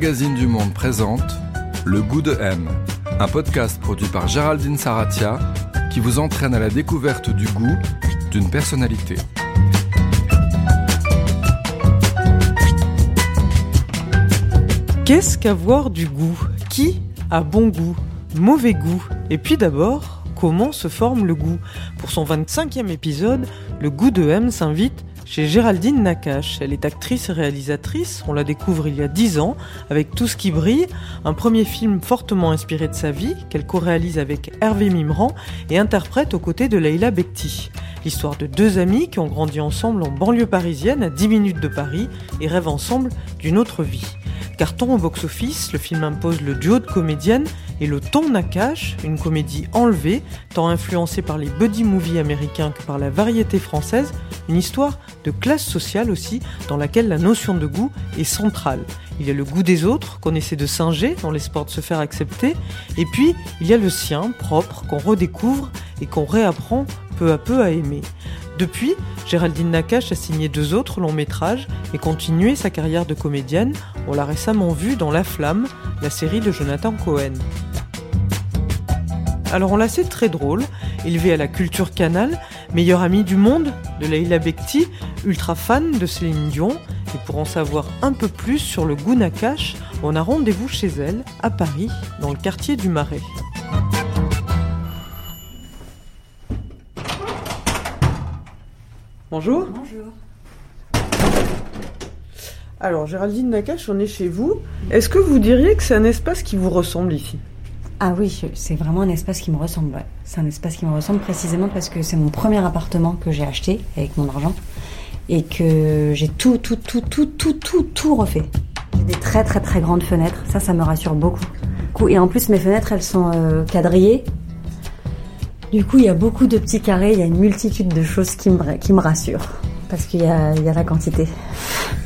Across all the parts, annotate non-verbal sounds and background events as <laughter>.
Magazine du Monde présente Le goût de M, un podcast produit par Géraldine Saratia qui vous entraîne à la découverte du goût d'une personnalité. Qu'est-ce qu'avoir du goût? Qui a bon goût? Mauvais goût? Et puis d'abord, comment se forme le goût? Pour son 25e épisode, le goût de M s'invite chez Géraldine Nakache. Elle est actrice et réalisatrice, on la découvre il y a 10 ans, avec Tout ce qui brille, un premier film fortement inspiré de sa vie, qu'elle co-réalise avec Hervé Mimran et interprète aux côtés de Leila Bekti. L'histoire de deux amis qui ont grandi ensemble en banlieue parisienne, à 10 minutes de Paris, et rêvent ensemble d'une autre vie. Carton au box-office, le film impose le duo de comédiennes et le ton Nakash, une comédie enlevée, tant influencée par les buddy movies américains que par la variété française, une histoire de classe sociale aussi, dans laquelle la notion de goût est centrale. Il y a le goût des autres, qu'on essaie de singer dans l'espoir de se faire accepter, et puis il y a le sien, propre, qu'on redécouvre et qu'on réapprend peu à peu à aimer. Depuis, Géraldine Nakache a signé deux autres longs métrages et continué sa carrière de comédienne. On l'a récemment vue dans La Flamme, la série de Jonathan Cohen. Alors on la sait très drôle, élevée à la culture canal, meilleure amie du monde de Leila Bekti, ultra fan de Céline Dion. Et pour en savoir un peu plus sur le goût Nakache, on a rendez-vous chez elle, à Paris, dans le quartier du Marais. Bonjour. Bonjour. Alors, Géraldine Nakache, on est chez vous. Est-ce que vous diriez que c'est un espace qui vous ressemble ici? Ah oui, c'est vraiment un espace qui me ressemble. C'est un espace qui me ressemble précisément parce que c'est mon premier appartement que j'ai acheté avec mon argent et que j'ai tout, tout, tout, tout, tout, tout, tout refait. J'ai des très, très, très grandes fenêtres. Ça, ça me rassure beaucoup. Et en plus, mes fenêtres, elles sont euh, quadrillées. Du coup, il y a beaucoup de petits carrés. Il y a une multitude de choses qui me, rassurent parce qu'il y a la quantité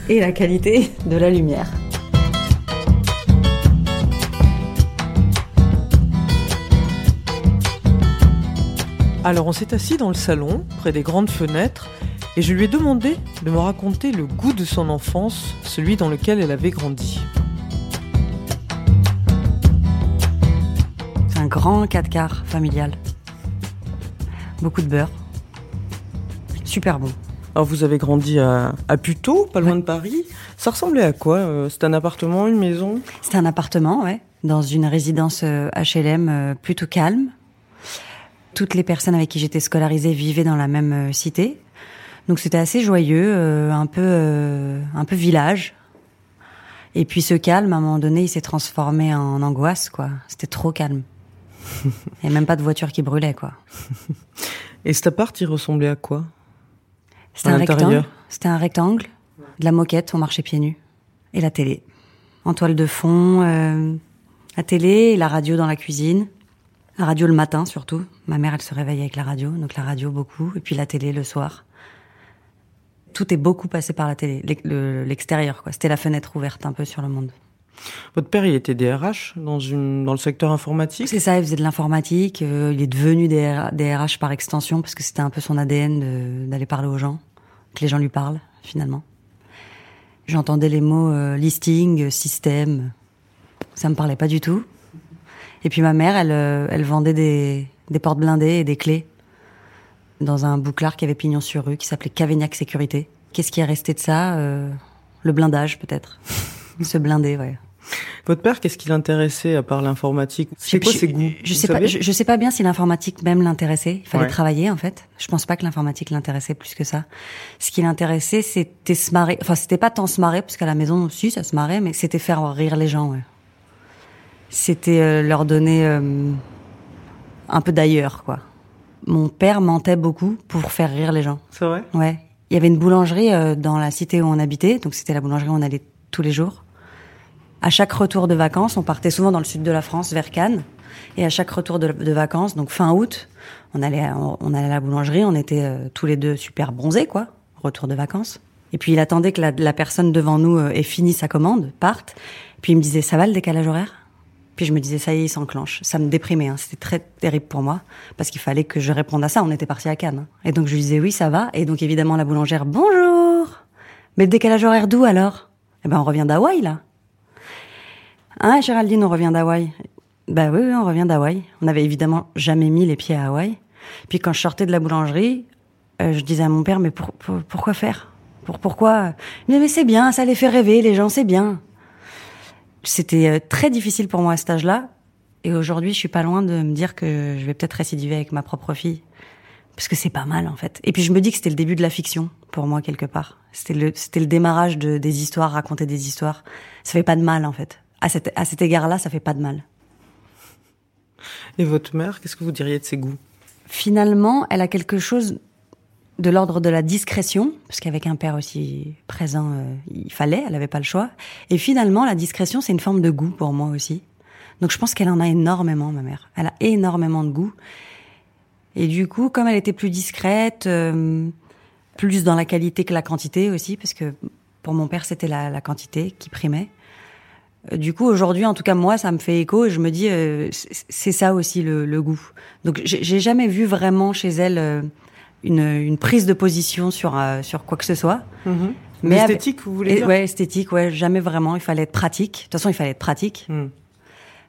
et la qualité de la lumière. Alors, on s'est assis dans le salon, près des grandes fenêtres, et je lui ai demandé de me raconter le goût de son enfance, celui dans lequel elle avait grandi. C'est un grand 4 quarts familial. Beaucoup de beurre. Super bon. Alors, vous avez grandi à, à Puteaux, pas loin de Paris. Ça ressemblait à quoi euh, C'est un appartement, une maison? C'était un appartement, ouais, dans une résidence euh, HLM euh, plutôt calme. Toutes les personnes avec qui j'étais scolarisée vivaient dans la même euh, cité. Donc c'était assez joyeux, euh, un peu euh, un peu village. Et puis ce calme, à un moment donné, il s'est transformé en angoisse, quoi. C'était trop calme. <laughs> Il n'y a même pas de voiture qui brûlait, quoi. <laughs> Et cet appart, il ressemblait à quoi? C'était un rectangle. C'était un rectangle, de la moquette, on marchait pieds nus. Et la télé. En toile de fond, euh, la télé et la radio dans la cuisine. La radio le matin surtout. Ma mère, elle se réveillait avec la radio, donc la radio beaucoup. Et puis la télé le soir. Tout est beaucoup passé par la télé, l'ex- le- l'extérieur, quoi. C'était la fenêtre ouverte un peu sur le monde. Votre père, il était DRH dans, une, dans le secteur informatique? C'est ça, il faisait de l'informatique. euh, il est devenu DR DRH par extension parce que c'était un peu son ADN d'aller parler aux gens, que les gens lui parlent finalement. J'entendais les mots euh, listing, système. Ça me parlait pas du tout. Et puis ma mère, elle, euh, elle vendait des, des portes blindées et des clés dans un bouclard qui avait pignon sur rue qui s'appelait Cavignac Sécurité. Qu'est-ce qui est resté de ça Euh, Le blindage peut-être. <laughs> Se blinder, ouais. Votre père, qu'est-ce qui l'intéressait à part l'informatique? C'est quoi je, ses goûts je sais pas, je, je sais pas bien si l'informatique même l'intéressait. Il fallait Ouais. travailler en fait. Je pense pas que l'informatique l'intéressait plus que ça. Ce qui l'intéressait, c'était se marrer. Enfin, c'était pas tant se marrer parce qu'à la maison aussi ça se marrait, mais c'était faire rire les gens. Ouais. C'était euh, leur donner euh, un peu d'ailleurs, quoi. Mon père mentait beaucoup pour faire rire les gens. C'est vrai? Ouais. Il y avait une boulangerie euh, dans la cité où on habitait, donc c'était la boulangerie où on allait tous les jours. À chaque retour de vacances, on partait souvent dans le sud de la France, vers Cannes. Et à chaque retour de, de vacances, donc fin août, on allait, on, on allait à la boulangerie, on était euh, tous les deux super bronzés, quoi. Retour de vacances. Et puis il attendait que la, la personne devant nous euh, ait fini sa commande, parte. Puis il me disait, ça va le décalage horaire? Puis je me disais, ça y est, il s'enclenche. Ça me déprimait, hein. c'était très terrible pour moi, parce qu'il fallait que je réponde à ça. On était parti à Cannes. hein. Et donc je lui disais, oui, ça va. Et donc évidemment, la boulangère, bonjour Mais le décalage horaire d'où alors? Eh ben, on revient d'Hawaï, là. Ah, Géraldine, on revient d'Hawaï? Bah oui, on revient d'Hawaï. On n'avait évidemment jamais mis les pieds à Hawaï. Puis quand je sortais de la boulangerie, euh, je disais à mon père, mais pour, pour- pourquoi faire? Pour, Pourquoi? Disait, mais c'est bien, ça les fait rêver, les gens, c'est bien. C'était euh, très difficile pour moi à cet âge-là. Et aujourd'hui, je suis pas loin de me dire que je vais peut-être récidiver avec ma propre fille. Parce que c'est pas mal, en fait. Et puis je me dis que c'était le début de la fiction, pour moi, quelque part. C'était le, c'était le démarrage de, des histoires, raconter des histoires. Ça fait pas de mal, en fait. À cet, à cet égard-là, ça fait pas de mal. Et votre mère, qu'est-ce que vous diriez de ses goûts? Finalement, elle a quelque chose de l'ordre de la discrétion, parce qu'avec un père aussi présent, euh, il fallait, elle n'avait pas le choix. Et finalement, la discrétion, c'est une forme de goût pour moi aussi. Donc je pense qu'elle en a énormément, ma mère. Elle a énormément de goût. Et du coup, comme elle était plus discrète, euh, plus dans la qualité que la quantité aussi, parce que pour mon père, c'était la, la quantité qui primait. Euh, Du coup, aujourd'hui, en tout cas, moi, ça me fait écho et je me dis, euh, c'est ça aussi le, le goût. Donc, j'ai jamais vu vraiment chez elle une, une prise de position sur euh, sur quoi que ce soit. Mais avec- L'esthétique, vous voulez dire ouais, esthétique, ouais, jamais vraiment. Il fallait être pratique. De toute façon, il fallait être pratique. Hmm.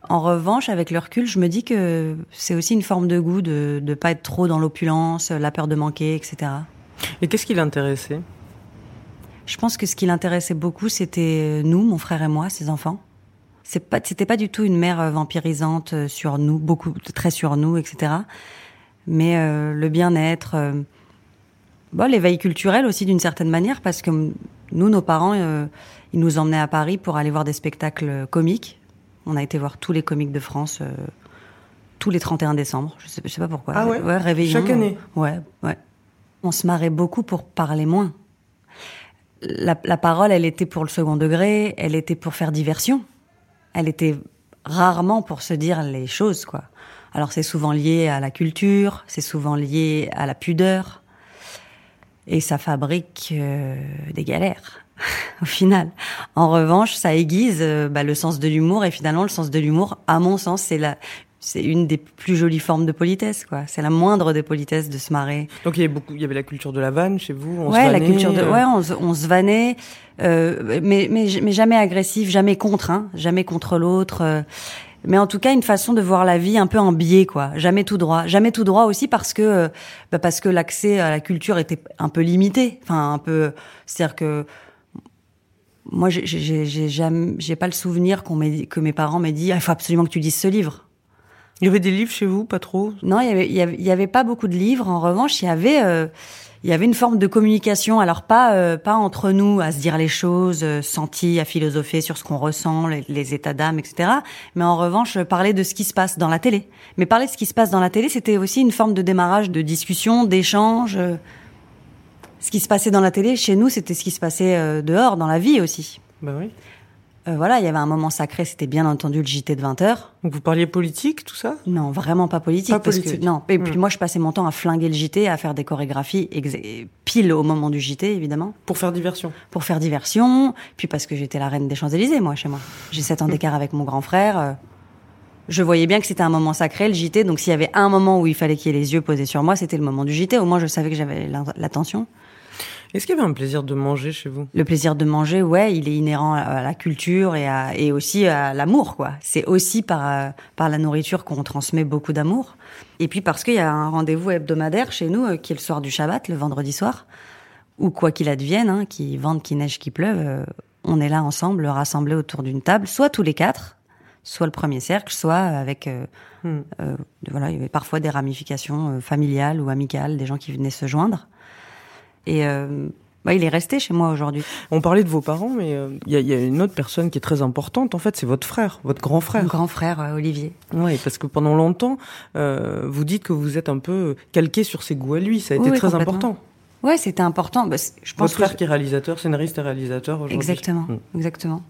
En revanche, avec le recul, je me dis que c'est aussi une forme de goût de de pas être trop dans l'opulence, la peur de manquer, etc. Et qu'est-ce qui l'intéressait? Je pense que ce qui l'intéressait beaucoup, c'était nous, mon frère et moi, ses enfants. C'est pas, c'était pas du tout une mère euh, vampirisante euh, sur nous, beaucoup, très sur nous, etc. Mais euh, le bien-être, euh, bon, l'éveil culturel aussi d'une certaine manière, parce que nous, nos parents, euh, ils nous emmenaient à Paris pour aller voir des spectacles comiques. On a été voir tous les comiques de France, euh, tous les 31 décembre. Je sais, je sais pas pourquoi. Ah ouais réveillon. Chaque année Ouais, ouais. On se marrait beaucoup pour parler moins la, la parole, elle était pour le second degré, elle était pour faire diversion. Elle était rarement pour se dire les choses, quoi. Alors c'est souvent lié à la culture, c'est souvent lié à la pudeur, et ça fabrique euh, des galères <laughs> au final. En revanche, ça aiguise euh, bah, le sens de l'humour, et finalement le sens de l'humour, à mon sens, c'est la c'est une des plus jolies formes de politesse, quoi. C'est la moindre des politesses de se marrer. Donc il y avait beaucoup, il y avait la culture de la vanne chez vous. On se ouais, la vannait, culture de, euh, ouais, on, se- on se vannait, euh, mais, mais mais jamais agressif, jamais contre, hein, jamais contre l'autre. Mais en tout cas, une façon de voir la vie un peu en biais, quoi. Jamais tout droit, jamais tout droit aussi parce que euh, bah, parce que l'accès à la culture était un peu limité, enfin un peu, c'est-à-dire que moi, j'ai- j'ai jamais, j'ai pas le souvenir qu'on que mes parents m'aient dit, Ah, il faut absolument que tu lises ce livre. Il y avait des livres chez vous, pas trop? Non, il y avait, il y avait, il y avait pas beaucoup de livres. En revanche, il y avait, euh, il y avait une forme de communication. Alors pas, euh, pas entre nous à se dire les choses, euh, sentis, à philosopher sur ce qu'on ressent, les, les états d'âme, etc. Mais en revanche, parler de ce qui se passe dans la télé. Mais parler de ce qui se passe dans la télé, c'était aussi une forme de démarrage, de discussion, d'échange. euh. Ce qui se passait dans la télé, chez nous, c'était ce qui se passait dehors, dans la vie aussi. Ben oui. Euh, voilà, il y avait un moment sacré, c'était bien entendu le JT de 20 heures. Donc vous parliez politique, tout ça? Non, vraiment pas politique. Pas parce politique. Que, non. Et puis Hmm. moi, je passais mon temps à flinguer le JT, à faire des chorégraphies pile au moment du JT, évidemment, Pour faire diversion. pour faire diversion. Puis parce que j'étais la reine des Champs-Élysées, moi, chez moi. J'ai sept ans d'écart avec mon grand frère. euh, Je voyais bien que c'était un moment sacré, le JT. Donc s'il y avait un moment où il fallait qu'il y ait les yeux posés sur moi, c'était le moment du JT. Au moins, je savais que j'avais l'attention. Est-ce qu'il y avait un plaisir de manger chez vous? Le plaisir de manger, ouais, il est inhérent à la culture et, à, et aussi à l'amour, quoi. C'est aussi par, euh, par la nourriture qu'on transmet beaucoup d'amour. Et puis parce qu'il y a un rendez-vous hebdomadaire chez nous, euh, qui est le soir du Shabbat, le vendredi soir, où quoi qu'il advienne, hein, qu'il vente, qu'il neige, qu'il pleuve, euh, on est là ensemble, rassemblés autour d'une table, soit tous les quatre, soit le premier cercle, soit avec... euh, Hmm. euh, voilà, il y avait parfois des ramifications euh, familiales ou amicales, des gens qui venaient se joindre. Et euh, bah, il est resté chez moi aujourd'hui. On parlait de vos parents, mais euh, il y, a- il y a une autre personne qui est très importante. En fait, c'est votre frère, votre grand Mon frère. grand frère euh, Olivier. Oui, parce que pendant longtemps, euh, vous dites que vous êtes un peu calqué sur ses goûts à lui. Ça a été Oui, très important. Ouais, c'était important. Bah, je pense Votre frère que qui est réalisateur, scénariste et réalisateur aujourd'hui. exactement, Mm. exactement.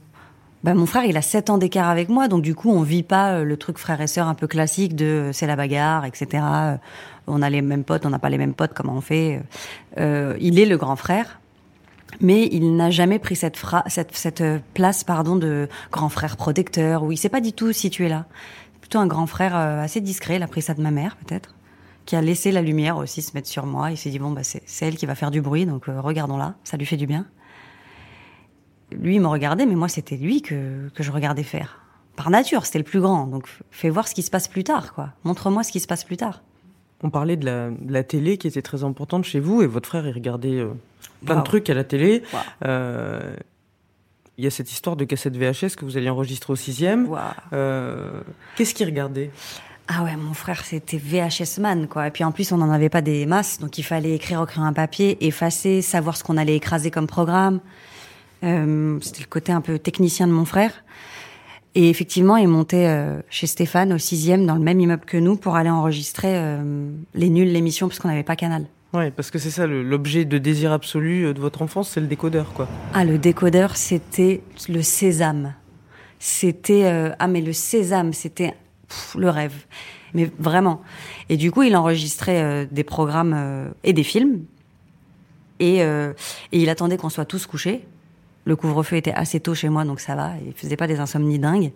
Bah, mon frère, il a 7 ans d'écart avec moi, donc du coup, on vit pas euh, le truc frère et sœur un peu classique de euh, c'est la bagarre, etc. Euh, On a les mêmes potes, on n'a pas les mêmes potes, comment on fait Euh, Il est le grand frère, mais il n'a jamais pris cette, cette, cette place pardon, de grand frère protecteur, où il s'est pas du tout situé là. Plutôt un grand frère assez discret, il a pris ça de ma mère peut-être, qui a laissé la lumière aussi se mettre sur moi. Il s'est dit, bon, bah, c'est elle qui va faire du bruit, donc euh, regardons-la, ça lui fait du bien. Lui, il me regardait, mais moi, c'était lui que, que je regardais faire. par nature, c'était le plus grand. Donc fais voir ce qui se passe plus tard, quoi. Montre-moi ce qui se passe plus tard. On parlait de la, télé qui était très importante chez vous et votre frère, il regardait euh, plein de trucs à la télé. Euh, il y a cette histoire de cassette VHS que vous alliez enregistrer au sixième. Euh, qu'est-ce qu'il regardait? Ah ouais, mon frère, c'était VHS man, quoi. Et puis en plus, on n'en avait pas des masses, donc il fallait écrire au crayon un papier, effacer, savoir ce qu'on allait écraser comme programme. Euh, c'était le côté un peu technicien de mon frère. Et effectivement, il montait euh, chez Stéphane au sixième, dans le même immeuble que nous, pour aller enregistrer euh, les nuls, l'émission, parce qu'on n'avait pas Canal. Ouais, parce que c'est ça l'objet de désir absolu de votre enfance, c'est le décodeur, quoi. Ah, le décodeur, c'était le sésame. C'était ah mais le sésame, c'était le rêve. Mais vraiment. Et du coup, il enregistrait des programmes et des films. Et, et il attendait qu'on soit tous couchés. Le couvre-feu était assez tôt chez moi, donc ça va. Il faisait pas des insomnies dingues.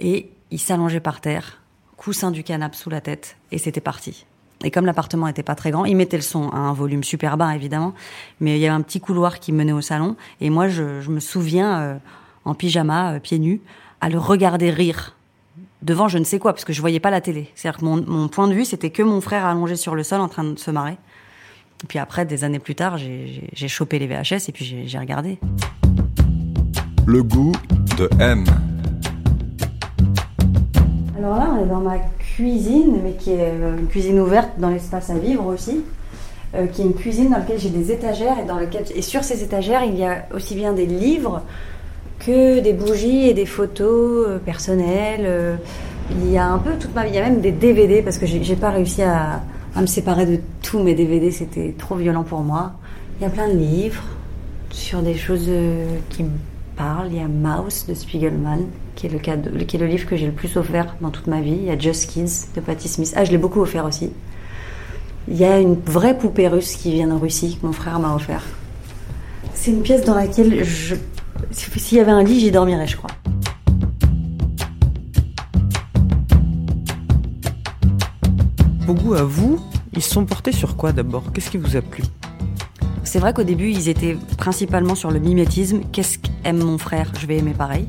Et il s'allongeait par terre, coussin du canapé sous la tête, et c'était parti. Et comme l'appartement était pas très grand, il mettait le son à un volume super bas, évidemment. Mais il y avait un petit couloir qui menait au salon. Et moi, je, je me souviens, en pyjama, pieds nus, à le regarder rire devant je ne sais quoi, parce que je voyais pas la télé. C'est-à-dire que mon, point de vue, c'était que mon frère allongé sur le sol en train de se marrer. Et puis après, des années plus tard, j'ai chopé les VHS et puis j'ai regardé. Le goût de M. Alors là, on est dans ma cuisine, mais qui est euh, une cuisine ouverte dans l'espace à vivre aussi, euh, qui est une cuisine dans laquelle j'ai des étagères et dans lequel et sur ces étagères, il y a aussi bien des livres que des bougies et des photos euh, personnelles. Euh, il y a un peu toute ma vie, il y a même des DVD parce que j'ai pas réussi à, me séparer de tous mes DVD, c'était trop violent pour moi. Il y a plein de livres sur des choses euh, qui me parlent. Il y a Mouse de Spiegelman, qui est le, qui est le livre que j'ai le plus offert dans toute ma vie. Il y a Just Kids de Patti Smith. Ah, je l'ai beaucoup offert aussi. Il y a une vraie poupée russe qui vient de Russie, que mon frère m'a offert. C'est une pièce dans laquelle je s'il y avait un lit, j'y dormirais, je crois. Goûts à vous, ils se sont portés sur quoi d'abord? Qu'est-ce qui vous a plu? C'est vrai qu'au début, ils étaient principalement sur le mimétisme. Qu'est-ce qu'aime mon frère? Je vais aimer pareil.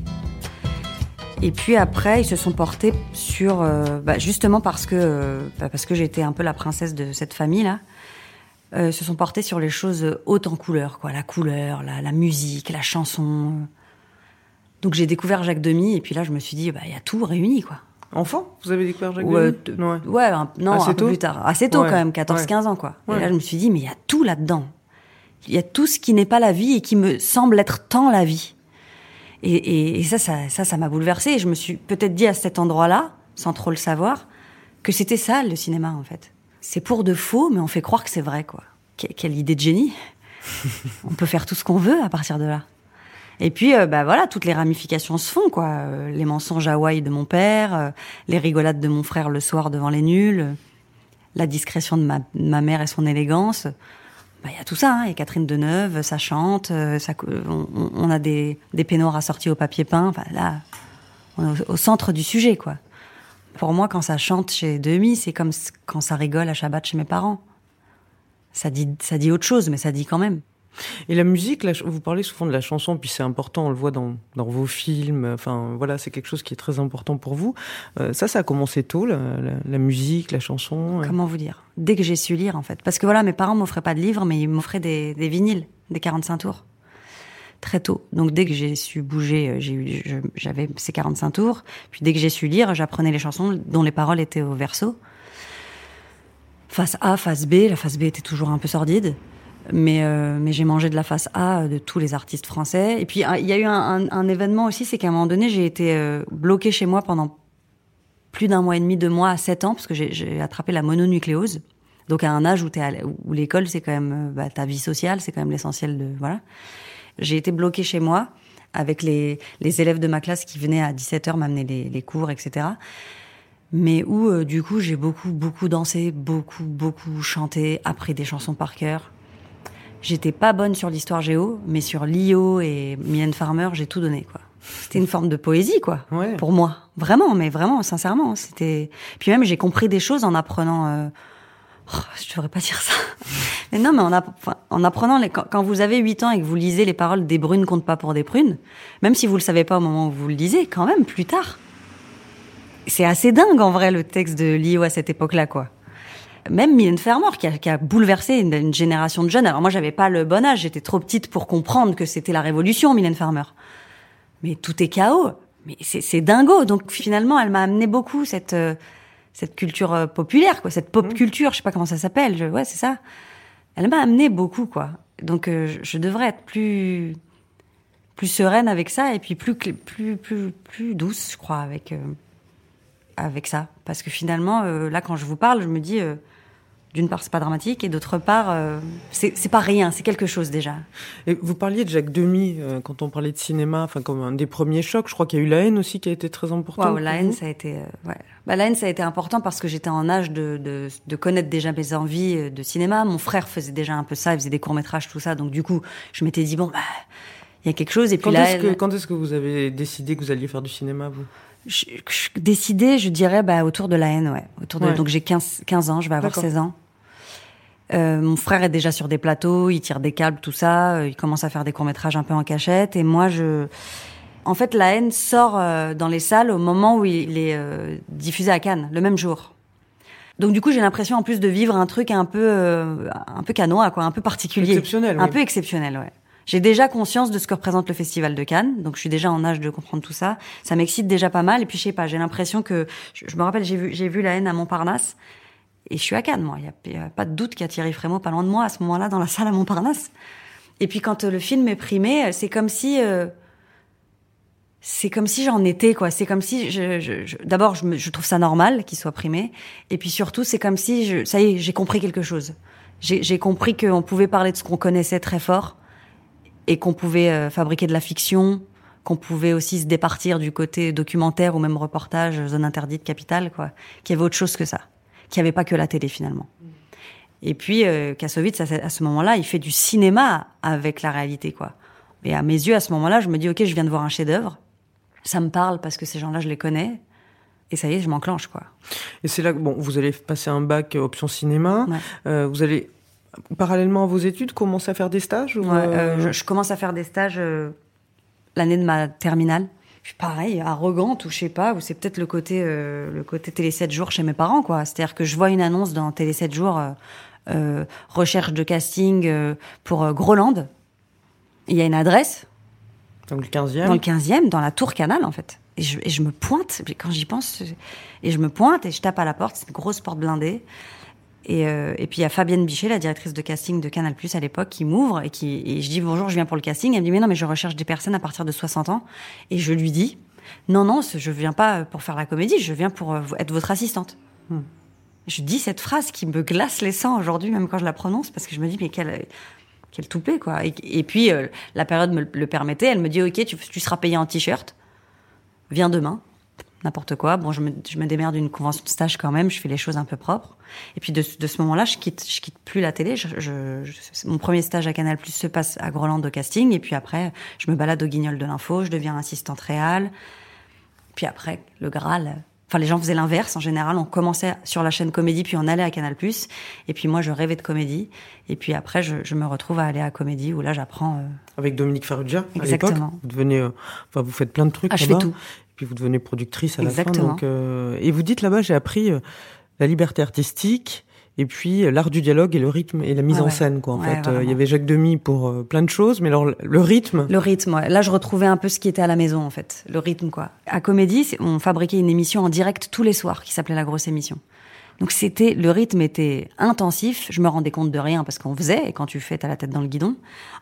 Et puis après, ils se sont portés sur, euh, bah, justement parce que euh, bah, que j'étais un peu la princesse de cette famille là. Euh, se sont portés sur les choses hautes en couleur, quoi, la couleur, la, musique, la chanson. Donc j'ai découvert Jacques Demy et puis là je me suis dit bah il y a tout réuni quoi. Enfant, vous avez découvert Jacques Demy Ouais, non, assez un peu plus tard, assez tôt quand même, 14-15 ans quoi. Et là je me suis dit mais il y a tout là-dedans. Il y a tout ce qui n'est pas la vie et qui me semble être tant la vie. Et, et, ça, ça, ça, ça m'a bouleversée. Et je me suis peut-être dit à cet endroit-là, sans trop le savoir, que c'était ça le cinéma en fait c'est pour de faux, mais on fait croire que c'est vrai, quoi. quelle idée de génie <laughs> On peut faire tout ce qu'on veut à partir de là. Et puis, euh, bah voilà, toutes les ramifications se font, quoi. Euh, les mensonges Hawaï de mon père, euh, les rigolades de mon frère le soir devant les nuls, la discrétion de ma, mère et son élégance. Bah, il y a tout ça. Hein. A Catherine Deneuve, ça chante, ça, on, a des, des peignoirs assortis au papier peint. Enfin, là, on est au centre du sujet, quoi. Pour moi, quand ça chante chez Demi, c'est comme quand ça rigole à Shabbat chez mes parents. Ça dit, ça dit autre chose, mais ça dit quand même. Et la musique, vous parlez souvent de la chanson, puis c'est important, on le voit dans, vos films. Enfin, voilà, c'est quelque chose qui est très important pour vous. Euh, ça, ça a commencé tôt, la, musique, la chanson. Comment vous dire? Dès que j'ai su lire, en fait. Parce que voilà, mes parents m'offraient pas de livres, mais ils m'offraient des, des vinyles, des 45 tours très tôt. Donc dès que j'ai su bouger, euh, j'avais ces 45 tours. Puis dès que j'ai su lire, j'apprenais les chansons dont les paroles étaient au verso. Face A, face B, la face B était toujours un peu sordide. Mais, euh, mais j'ai mangé de la face A de tous les artistes français. Et puis il y a eu un, événement aussi, c'est qu'à un moment donné, j'ai été euh, bloquée chez moi pendant plus d'un mois et demi, deux mois à sept ans, parce que j'ai attrapé la mononucléose. Donc à un âge où, où l'école, c'est quand même bah, ta vie sociale, c'est quand même l'essentiel de... Voilà. J'ai été bloquée chez moi avec les, les élèves de ma classe qui venaient à 17h m'amener les, cours, etc. Mais où, euh, du coup, j'ai beaucoup, beaucoup dansé, beaucoup, beaucoup chanté, appris des chansons par cœur. J'étais pas bonne sur l'histoire géo, mais sur l'IO et Mylène Farmer, j'ai tout donné, quoi. C'était une forme de poésie, quoi, pour moi. Vraiment, mais vraiment, sincèrement. C'était. Puis même, j'ai compris des choses en apprenant euh, Oh, je devrais pas dire ça. <laughs> Mais non, mais en, app- enfin, en apprenant, les, quand, quand vous avez 8 ans et que vous lisez les paroles des brunes comptent pas pour des prunes, même si vous le savez pas au moment où vous le lisez, quand même, plus tard. C'est assez dingue, en vrai, le texte de Lio à cette époque-là, quoi. Même Mylène Farmer, qui a, qui a bouleversé une, une génération de jeunes. Alors moi, j'avais pas le bon âge, j'étais trop petite pour comprendre que c'était la révolution, Mylène Farmer. Mais tout est chaos. Mais c'est dingo. Donc finalement, elle m'a amené beaucoup cette euh, cette culture euh, populaire, quoi, cette pop culture. Je sais pas comment ça s'appelle. Je- Ouais, c'est ça. Elle m'a amené beaucoup, quoi. Donc euh, je, devrais être plus plus sereine avec ça et puis plus plus plus plus douce, je crois, avec euh, avec ça. Parce que finalement, euh, là, quand je vous parle, je me dis. euh, d'une part, c'est pas dramatique, et d'autre part, euh, c'est pas rien, c'est quelque chose déjà. Et vous parliez de Jacques Demy euh, quand on parlait de cinéma, enfin comme un des premiers chocs. Je crois qu'il y a eu La haine aussi qui a été très important. Waouh, pour la haine, ça a été, euh, ouais. Bah, la haine, ça a été important parce que j'étais en âge de, de, de connaître déjà mes envies euh, de cinéma. Mon frère faisait déjà un peu ça, il faisait des courts métrages, tout ça. Donc du coup, je m'étais dit bon, bah, il y a quelque chose. Et puis Quand la est-ce que, quand est-ce que vous avez décidé que vous alliez faire du cinéma, vous? Je, je dirais, bah, autour de la haine, ouais. Autour de, Ouais. donc j'ai 15, 15 ans, je vais avoir D'accord. 16 ans. Euh, mon frère est déjà sur des plateaux, il tire des câbles, tout ça. euh, Il commence à faire des courts métrages un peu en cachette. Et moi, je, en fait, la haine sort euh, dans les salles au moment où il est euh, diffusé à Cannes, le même jour. Donc du coup, j'ai l'impression en plus de vivre un truc un peu, euh, un peu canois, quoi, un peu particulier, Exceptionnel, un peu exceptionnel, ouais. J'ai déjà conscience de ce que représente le festival de Cannes, donc je suis déjà en âge de comprendre tout ça. Ça m'excite déjà pas mal. Et puis je sais pas, j'ai l'impression que, je, je me rappelle, j'ai vu, j'ai vu la haine à Montparnasse, et je suis à Cannes, moi. Il y a, pas de doute qu'il y a Thierry Frémaux pas loin de moi à ce moment-là dans la salle à Montparnasse. Et puis quand euh, le film est primé, euh, c'est comme si euh, c'est comme si j'en étais quoi. C'est comme si je, je, je- d'abord je, je trouve ça normal qu'il soit primé, et puis surtout c'est comme si je, ça y est j'ai compris quelque chose. J'ai compris qu'on pouvait parler de ce qu'on connaissait très fort et qu'on pouvait euh, fabriquer de la fiction, qu'on pouvait aussi se départir du côté documentaire ou même reportage, zone interdite, capitale quoi. Qu'il y avait autre chose que ça, qu'il n'y avait pas que la télé finalement. Et puis euh, Kassovitz, à ce- moment-là, il fait du cinéma avec la réalité, quoi. Et à mes yeux, à ce moment-là, je me dis, ok, je viens de voir un chef-d'œuvre. Ça me parle parce que ces gens-là, je les connais. Et ça y est, je m'enclenche, quoi. Et c'est là que bon, vous allez passer un bac euh, option cinéma. Ouais. Euh, vous allez parallèlement à vos études commencer à faire des stages ou, Ouais, euh, je, je commence à faire des stages l'année de ma terminale. Je suis pareil, arrogante ou je sais pas, ou c'est peut-être le côté euh, le côté télé 7 jours chez mes parents, quoi. C'est-à-dire que je vois une annonce dans télé 7 jours, euh, euh, recherche de casting euh, pour euh, Groland. Il y a une adresse, donc le 15e. dans le 15e, dans la tour Canal, en fait. Et je, et je me pointe, quand j'y pense, et je me pointe et je tape à la porte, c'est une grosse porte blindée. Et, euh, et puis il y a Fabienne Bichet, la directrice de casting de Canal Plus à l'époque, qui m'ouvre et qui et je dis bonjour, je viens pour le casting. Elle me dit mais non, mais je recherche des personnes à partir de 60 ans. Et je lui dis non non, je viens pas pour faire la comédie, je viens pour euh, être votre assistante. Hmm. Je dis cette phrase qui me glace les sangs aujourd'hui, même quand je la prononce, parce que je me dis mais quelle quel toupet quoi. Et, et puis euh, la période me le permettait. Elle me dit ok, tu, tu seras payé en t-shirt. Viens demain. N'importe quoi. Bon, je me, je me démerde d'une convention de stage quand même. Je fais les choses un peu propres. Et puis de, de ce moment-là, je quitte, je quitte plus la télé. Je, je- je- mon premier stage à Canal Plus se passe à Groland au casting. Et puis après, je me balade au Guignol de l'info. Je deviens assistante réelle. Puis après, le Graal. Enfin, les gens faisaient l'inverse. En général, on commençait sur la chaîne comédie, puis on allait à Canal+. Et puis moi, je rêvais de comédie. Et puis après, je, je me retrouve à aller à comédie, où là, j'apprends... euh, Avec Dominique Farrugia à l'époque. Vous devenez, euh, enfin vous faites plein de trucs Ah, je fais tout. Puis vous devenez productrice à la fin. Exactement. Donc, euh, et vous dites là-bas, j'ai appris euh, la liberté artistique. Et puis euh, l'art du dialogue et le rythme et la mise Ouais, en scène quoi en Ouais, fait Euh, il y avait Jacques Demy pour euh, plein de choses mais alors le- rythme Le rythme, ouais. Là, je retrouvais un peu ce qui était à la maison, en fait. Le rythme, quoi. À Comédie, on fabriquait une émission en direct tous les soirs qui s'appelait La Grosse Émission. Donc c'était, le rythme était intensif. Je me rendais compte de rien parce qu'on faisait, et quand tu fais, t'as la tête dans le guidon.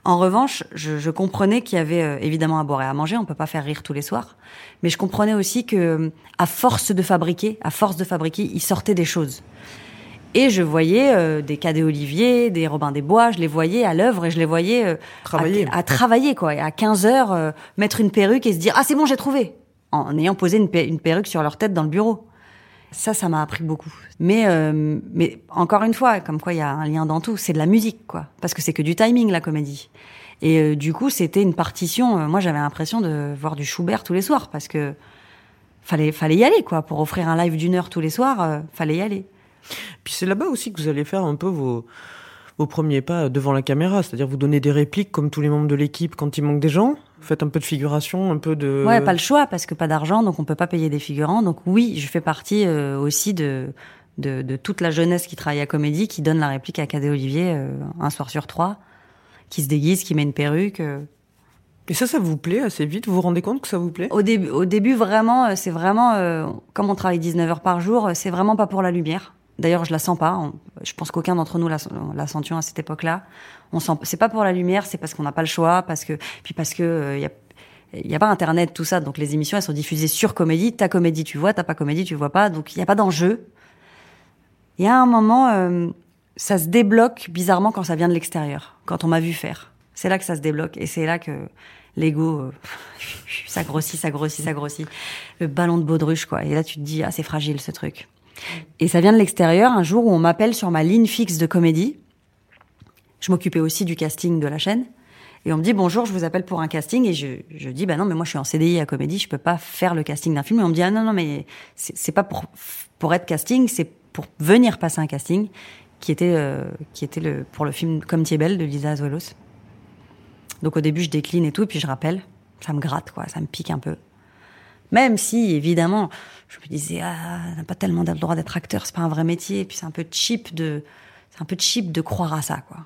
En revanche, je, je comprenais qu'il y avait euh, évidemment à boire et à manger. On peut pas faire rire tous les soirs. Mais je comprenais aussi que, euh, à force de fabriquer, à force de fabriquer, il sortait des choses. Et je voyais euh, des Cadet Olivier, des Robin des Bois, je les voyais à l'œuvre et je les voyais euh, Travailler. À, à travailler quoi. Et à 15 heures, euh, mettre une perruque et se dire ah c'est bon j'ai trouvé, en ayant posé une perruque sur leur tête dans le bureau. Ça, ça m'a appris beaucoup. Mais, euh, mais encore une fois, comme quoi il y a un lien dans tout, c'est de la musique quoi, parce que c'est que du timing la comédie. Et euh, du coup, c'était une partition. euh, moi, j'avais l'impression de voir du Schubert tous les soirs parce que fallait fallait y aller quoi pour offrir un live d'une heure tous les soirs, euh, fallait y aller. Puis c'est là-bas aussi que vous allez faire un peu vos, vos premiers pas devant la caméra, c'est-à-dire vous donner des répliques comme tous les membres de l'équipe quand il manque des gens. Vous faites un peu de figuration, un peu de. Ouais, pas le choix parce que pas d'argent, donc on peut pas payer des figurants. Donc oui, je fais partie euh, aussi de, de, de toute la jeunesse qui travaille à Comédie, qui donne la réplique à Cadet Olivier euh, un soir sur trois, qui se déguise, qui met une perruque. euh. Et ça, ça vous plaît assez vite? Vous vous rendez compte que ça vous plaît? Au début, au début vraiment, euh, c'est vraiment euh, comme on travaille 19 heures par jour, euh, c'est vraiment pas pour la lumière. D'ailleurs, je la sens pas. Je pense qu'aucun d'entre nous la, la sention à cette époque-là. On sent, c'est pas pour la lumière, c'est parce qu'on n'a pas le choix, parce que puis parce que euh, y a il y a pas internet tout ça, donc les émissions elles sont diffusées sur comédie. Ta comédie tu vois, t'as pas comédie tu vois pas, donc il y a pas d'enjeu. Il y a un moment, euh, ça se débloque bizarrement quand ça vient de l'extérieur, quand on m'a vu faire. C'est là que ça se débloque et c'est là que l'ego, euh, <laughs> ça grossit, ça grossit, ça grossit. Le ballon de baudruche quoi. Et là tu te dis ah c'est fragile ce truc. Et ça vient de l'extérieur un jour où on m'appelle sur ma ligne fixe de comédie. Je m'occupais aussi du casting de la chaîne. Et on me dit bonjour, je vous appelle pour un casting et je, je dis bah non mais moi je suis en CDI à comédie, je peux pas faire le casting d'un film. Et on me dit ah non non mais c'est pas pour pour être casting, c'est pour venir passer un casting qui était euh, qui était le pour le film Comme tu belle de Lisa Azuelos. Donc au début je décline et tout, et puis je rappelle, ça me gratte quoi, ça me pique un peu. Même si évidemment je me disais ah on n'a pas tellement le droit d'être acteur, c'est pas un vrai métier, et puis c'est un peu cheap de c'est un peu cheap de croire à ça quoi,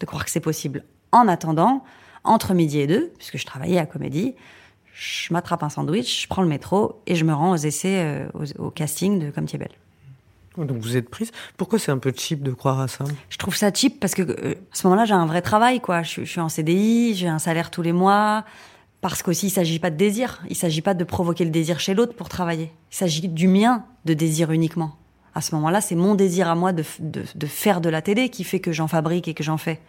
de croire que c'est possible. En attendant, entre midi et deux, puisque je travaillais à Comédie, je m'attrape un sandwich, je prends le métro et je me rends aux essais, euh, au, au casting de Comme tu es belle. Donc vous êtes prise. Pourquoi c'est un peu cheap de croire à ça? Je trouve ça cheap parce que euh, à ce moment-là, j'ai un vrai travail, quoi. Je, je suis en CDI, j'ai un salaire tous les mois. Parce qu'aussi, il s'agit pas de désir. Il s'agit pas de provoquer le désir chez l'autre pour travailler. Il s'agit du mien de désir uniquement. À ce moment-là, c'est mon désir à moi de, de, de faire de la télé qui fait que j'en fabrique et que j'en fais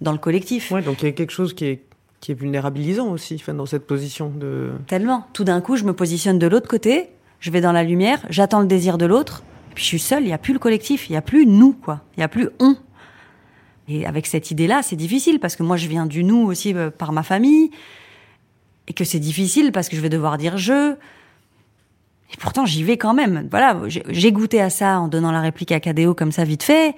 dans le collectif. Ouais, donc il y a quelque chose qui est qui est vulnérabilisant aussi, enfin, dans cette position de. Tellement. Tout d'un coup, je me positionne de l'autre côté, je vais dans la lumière, j'attends le désir de l'autre, puis je suis seule, il n'y a plus le collectif, il n'y a plus nous, quoi. Il n'y a plus on. Et avec cette idée-là, c'est difficile, parce que moi, je viens du nous aussi euh, par ma famille, et que c'est difficile parce que je vais devoir dire je. Et pourtant, j'y vais quand même. Voilà, j'ai- goûté à ça en donnant la réplique à KDO comme ça, vite fait.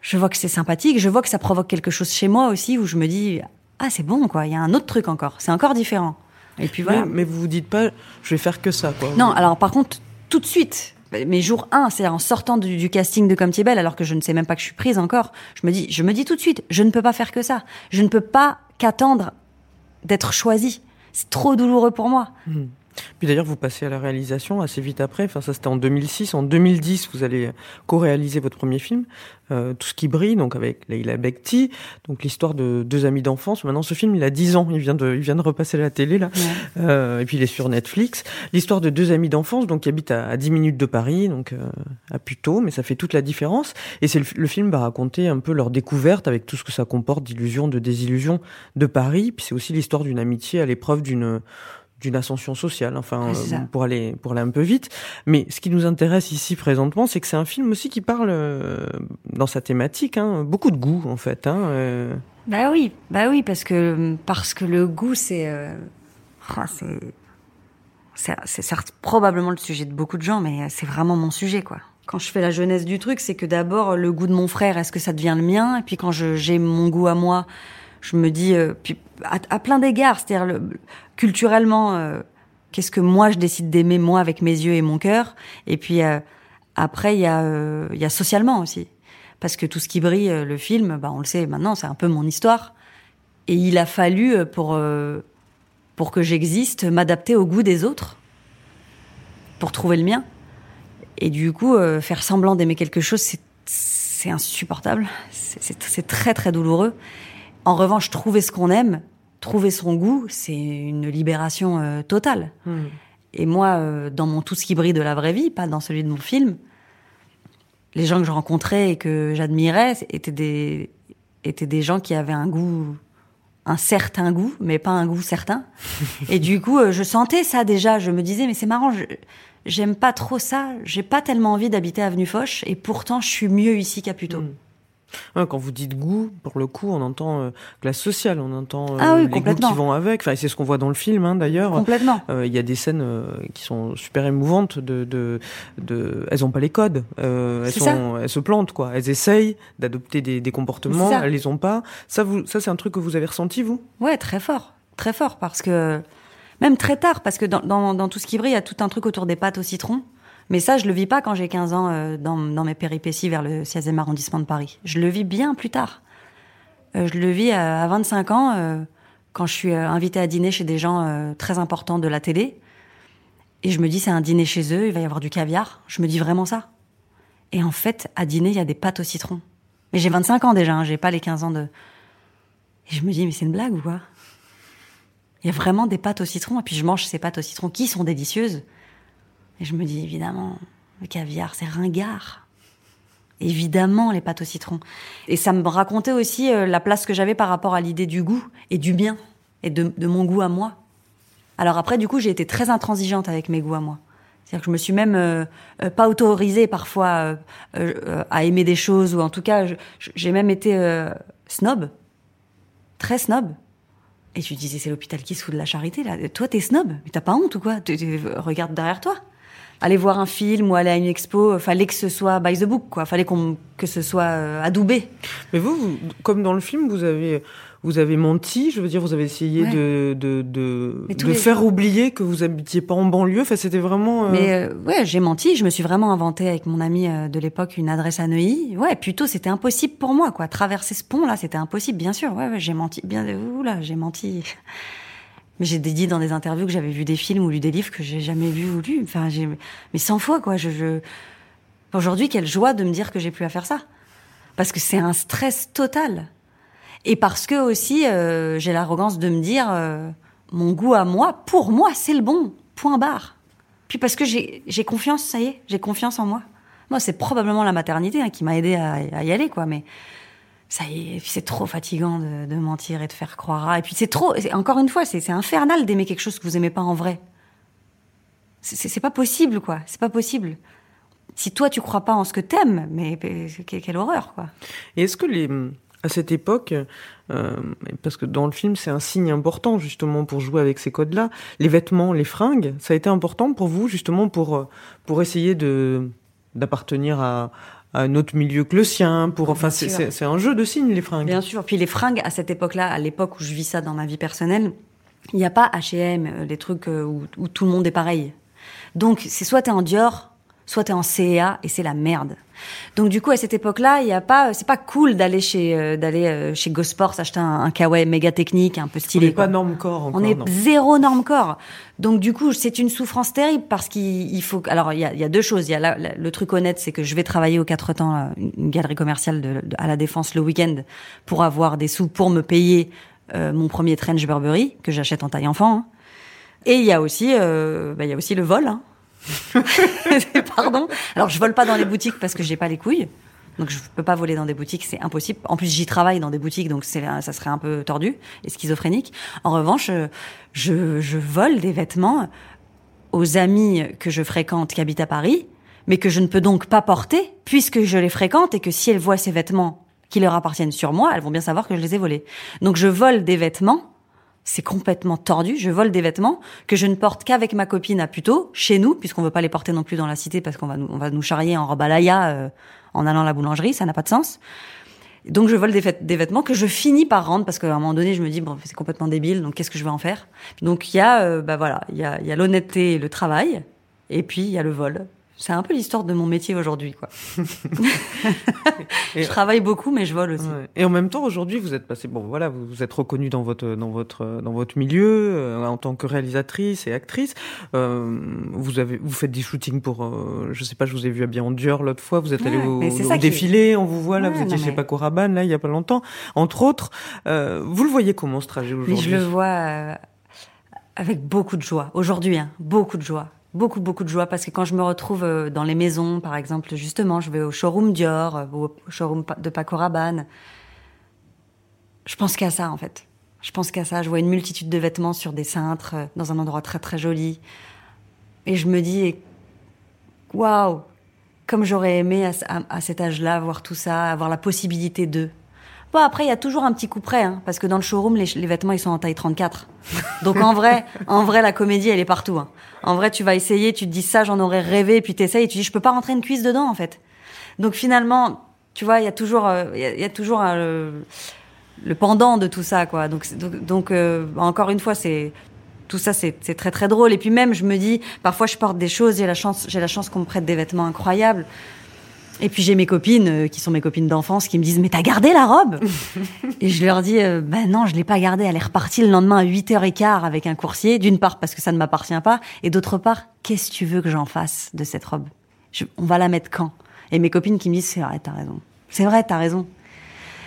Je vois que c'est sympathique, je vois que ça provoque quelque chose chez moi aussi, où je me dis, ah, c'est bon, quoi, il y a un autre truc encore, c'est encore différent. Et puis voilà. Mais, mais vous vous dites pas, je vais faire que ça, quoi. Non, alors par contre, tout de suite, mes jours 1, c'est-à-dire en sortant du, du casting de Comme belle, alors que je ne sais même pas que je suis prise encore, je me dis, je me dis tout de suite, je ne peux pas faire que ça. Je ne peux pas qu'attendre d'être choisie. C'est trop douloureux pour moi. Puis d'ailleurs, vous passez à la réalisation assez vite après. Enfin, ça c'était en 2006. En 2010, vous allez co-réaliser votre premier film, euh, Tout ce qui brille, donc avec Leila Bekti, donc l'histoire de deux amis d'enfance. Maintenant, ce film, il a 10 ans. Il vient de, il vient de repasser à la télé là. Euh, et puis il est sur Netflix. L'histoire de deux amis d'enfance, donc qui habitent à, à 10 minutes de Paris, donc euh, à Puteaux, mais ça fait toute la différence. Et c'est le, le film va raconter un peu leur découverte avec tout ce que ça comporte d'illusions, de désillusions de Paris. Puis c'est aussi l'histoire d'une amitié à l'épreuve d'une d'une ascension sociale, enfin euh, pour aller pour aller un peu vite. Mais ce qui nous intéresse ici présentement, c'est que c'est un film aussi qui parle euh, dans sa thématique, hein, beaucoup de goût en fait. Hein, euh. Bah oui, bah oui, parce que parce que le goût, c'est euh, c'est c'est certes probablement le sujet de beaucoup de gens, mais c'est vraiment mon sujet, quoi. Quand je fais la jeunesse du truc, c'est que d'abord le goût de mon frère, est-ce que ça devient le mien? Et puis quand j'ai mon goût à moi, je me dis, euh, puis à, plein d'égards, c'est-à-dire le- culturellement, euh, qu'est-ce que moi je décide d'aimer moi avec mes yeux et mon cœur Et puis euh, après, il y a euh, il y a socialement aussi parce que tout ce qui brille, euh, le film, bah, on le sait maintenant, c'est un peu mon histoire. Et il a fallu, euh, pour, pour que j'existe, m'adapter au goût des autres, pour trouver le mien. Et du coup, faire semblant d'aimer quelque chose, c'est- c'est insupportable. C'est très, très douloureux. En revanche, trouver ce qu'on aime, trouver son goût, c'est une libération euh, totale. Et moi, euh, dans mon tout ce qui brille de la vraie vie, pas dans celui de mon film, les gens que je rencontrais et que j'admirais étaient des, étaient des gens qui avaient un goût, un certain goût, mais pas un goût certain. et du coup, euh, je sentais ça déjà. Je me disais, mais c'est marrant, j'aime pas trop ça. J'ai pas tellement envie d'habiter Avenue Foch, et pourtant, je suis mieux ici qu'à Puteaux. Quand vous dites goût, pour le coup, on entend euh, classe sociale, on entend euh, Ah oui, les goûts qui vont avec. Enfin, c'est ce qu'on voit dans le film, hein, d'ailleurs. Complètement. Euh, Il y a des scènes qui sont super émouvantes. De, de, de... Elles ont pas les codes. Elles, ça. sont, elles se plantent, quoi. Elles essayent d'adopter des, des comportements, elles les ont pas. Ça, vous, ça c'est un truc que vous avez ressenti, vous? Ouais, très fort, très fort, parce que même très tard, parce que dans, dans, dans tout ce qui brille, il y a tout un truc autour des pâtes au citron. Mais ça, je le vis pas quand j'ai 15 ans euh, dans, mes péripéties vers le 16e arrondissement de Paris. Je le vis bien plus tard. Euh, je le vis à, à 25 ans, euh, quand je suis euh, invitée à dîner chez des gens euh, très importants de la télé. Et je me dis, c'est un dîner chez eux, il va y avoir du caviar. Je me dis vraiment ça. Et en fait, à dîner, il y a des pâtes au citron. Mais j'ai 25 ans déjà, hein, j'ai pas les 15 ans de... Et je me dis, mais c'est une blague ou quoi? Il y a vraiment des pâtes au citron, et puis je mange ces pâtes au citron qui sont délicieuses. Et je me dis, évidemment, le caviar, c'est ringard. Évidemment, les pâtes au citron. Et ça me racontait aussi euh, la place que j'avais par rapport à l'idée du goût et du bien, et de, mon goût à moi. Alors après, du coup, j'ai été très intransigeante avec mes goûts à moi. C'est-à-dire que je me suis même euh, euh, pas autorisée parfois à aimer des choses, ou en tout cas, j'ai même été snob, très snob. Et tu disais, c'est l'hôpital qui se fout de la charité, là. Toi, t'es snob, mais t'as pas honte ou quoi? Regarde derrière toi. Aller voir un film ou aller à une expo, euh, fallait que ce soit by the book, quoi. Fallait qu'on, que ce soit euh, adoubé. Mais vous, vous- comme dans le film, vous avez, vous avez menti. Je veux dire, vous avez essayé Ouais. de, de, de, de les faire oublier que vous habitiez pas en banlieue. Enfin, c'était vraiment. euh, Mais euh, ouais, j'ai menti. Je me suis vraiment inventé avec mon ami de l'époque une adresse à Neuilly. Ouais, plutôt c'était impossible pour moi, quoi. Traverser ce pont là, c'était impossible, bien sûr. Ouais, ouais j'ai menti. Bien, oula, j'ai menti. Mais j'ai dit dans des interviews que j'avais vu des films ou lu des livres que j'ai jamais vus ou lus. Enfin, j'ai mais 100 fois quoi. Aujourd'hui, quelle joie de me dire que j'ai plus à faire ça, parce que c'est un stress total. Et parce que aussi, euh, j'ai l'arrogance de me dire, euh, mon goût à moi, pour moi, c'est le bon. Point barre. Puis parce que j'ai j'ai confiance, ça y est, j'ai confiance en moi. Moi, c'est probablement la maternité hein, qui m'a aidé à, à y aller, quoi. Mais ça y est, c'est trop fatigant de, mentir et de faire croire. Et puis c'est trop. Encore une fois, c'est infernal d'aimer quelque chose que vous aimez pas en vrai. C'est- pas possible, quoi. C'est pas possible. Si toi tu crois pas en ce que t'aimes, mais, quelle, horreur, quoi. Et est-ce que à cette époque, euh, parce que dans le film c'est un signe important justement pour jouer avec ces codes-là, les vêtements, les fringues, ça a été important pour vous justement pour euh, pour essayer d'appartenir à un autre milieu que le sien. Pour enfin c'est un jeu de signes les fringues. Bien sûr. Puis les fringues, à cette époque-là, à l'époque où je vis ça dans ma vie personnelle, il n'y a pas H&M, les trucs euh, où, où tout le monde est pareil. Donc, c'est soit t'es en Dior, soit t'es en CEA, et c'est la merde. Donc, du coup, à cette époque-là, il y a pas, c'est pas cool d'aller chez, euh, d'aller euh, chez Gosport s'acheter un, un kawaii méga technique, un peu On stylé. n'est pas norme corps encore. On est non. zéro norme corps. Donc du coup, c'est une souffrance terrible parce qu'il il faut. Alors il y a, y a deux choses. Il y a la- la- le truc honnête, c'est que je vais travailler aux quatre temps, là, une galerie commerciale de, de- à la défense le week-end pour avoir des sous pour me payer euh, mon premier trench Burberry que j'achète en taille enfant. hein. Et il y a aussi, euh, bah, il y a aussi le vol. hein. <laughs> Pardon. Alors je vole pas dans les boutiques parce que j'ai pas les couilles. Donc je peux pas voler dans des boutiques, c'est impossible. En plus j'y travaille dans des boutiques, donc c'est ça serait un peu tordu et schizophrénique. En revanche, euh, je, je vole des vêtements aux amis que je fréquente qui habitent à Paris, mais que je ne peux donc pas porter puisque je les fréquente et que si elles voient ces vêtements qui leur appartiennent sur moi, elles vont bien savoir que je les ai volés. Donc je vole des vêtements c'est complètement tordu. Je vole des vêtements que je ne porte qu'avec ma copine à Puteaux, chez nous, puisqu'on veut pas les porter non plus dans la cité parce qu'on va nous, on va nous charrier en robe à laïa, euh, en allant à la boulangerie, ça n'a pas de sens. Donc je vole des, vêt- des vêtements que je finis par rendre parce qu'à un moment donné je me dis bon c'est complètement débile donc qu'est-ce que je vais en faire? Donc il y a euh, bah voilà il y a, y a l'honnêteté et le travail et puis il y a le vol c'est un peu l'histoire de mon métier aujourd'hui quoi <laughs> je travaille beaucoup mais je vole aussi Ouais. Et en même temps, aujourd'hui, vous êtes passé, bon, voilà, vous vous êtes reconnue dans votre, dans votre, dans votre milieu, euh, en tant que réalisatrice et actrice. Euh, vous avez, vous faites des shootings pour, euh, je sais pas, je vous ai vu habillé en Dior l'autre fois, vous êtes allé Ouais, au, défilé, on vous voit là, Ouais, vous étiez mais- Paco Rabanne, là, il y a pas longtemps, entre autres. Euh, vous le voyez comment, ce trajet aujourd'hui? Je le vois avec beaucoup de joie. Aujourd'hui, hein, beaucoup de joie. Beaucoup, beaucoup de joie. Parce que quand je me retrouve euh, dans les maisons, par exemple, justement, je vais au showroom Dior, euh, ou au showroom de Paco Rabanne. Je pense qu'à ça, en fait. Je pense qu'à ça. Je vois une multitude de vêtements sur des cintres, euh, dans un endroit très, très joli. Et je me dis, waouh, comme j'aurais aimé à- à cet âge-là voir tout ça, avoir la possibilité de. Bon, après, il y a toujours un petit coup près, hein, parce que dans le showroom, les, les vêtements, ils sont en taille 34. <laughs> Donc, en vrai, en vrai, la comédie, elle est partout. hein. En vrai, tu vas essayer, tu te dis ça, j'en aurais rêvé, puis t'essayes, et tu dis, je peux pas rentrer une cuisse dedans, en fait. Donc, finalement, tu vois, il y a toujours, euh, il y, a, toujours un, le, pendant de tout ça, quoi. Donc, donc, euh, encore une fois, c'est tout ça, c'est très très drôle. Et puis même, je me dis, parfois, je porte des choses, j'ai la chance, j'ai la chance qu'on me prête des vêtements incroyables. Et puis j'ai mes copines euh, qui sont mes copines d'enfance qui me disent mais t'as gardé la robe <laughs> Et je leur dis ben non je l'ai pas gardée. Elle est repartie le lendemain à 8h15 avec un coursier. D'une part parce que ça ne m'appartient pas. Et d'autre part qu'est-ce que tu veux que j'en fasse de cette robe? Je- On va la mettre quand? Et mes copines qui me disent c'est vrai t'as raison. C'est vrai t'as raison.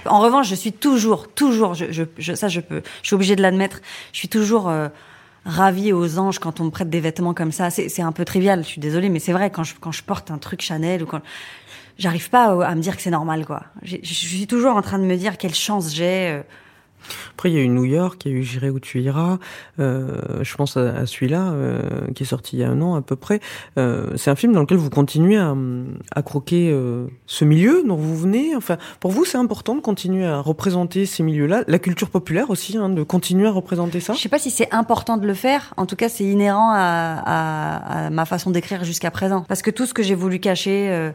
En revanche, je suis toujours, toujours, je, je, je- ça je peux, je suis obligée de l'admettre, je suis toujours euh, ravie aux anges quand on me prête des vêtements comme ça. C'est c'est un peu trivial, je suis désolée, mais c'est vrai quand je quand je porte un truc Chanel ou quand j'arrive pas à, à me dire que c'est normal quoi. Je suis toujours en train de me dire quelle chance j'ai. euh. Après, il y a eu New York, il y a eu J'irai où tu iras. Euh, je pense à, à celui-là, euh, qui est sorti il y a un an à peu près. Euh, c'est un film dans lequel vous continuez à, à croquer ce milieu dont vous venez. Enfin, pour vous, c'est important de continuer à représenter ces milieux-là. La culture populaire aussi, hein, de continuer à représenter ça. Je sais pas si c'est important de le faire. En tout cas, c'est inhérent à ma façon d'écrire jusqu'à présent. Parce que tout ce que j'ai voulu cacher.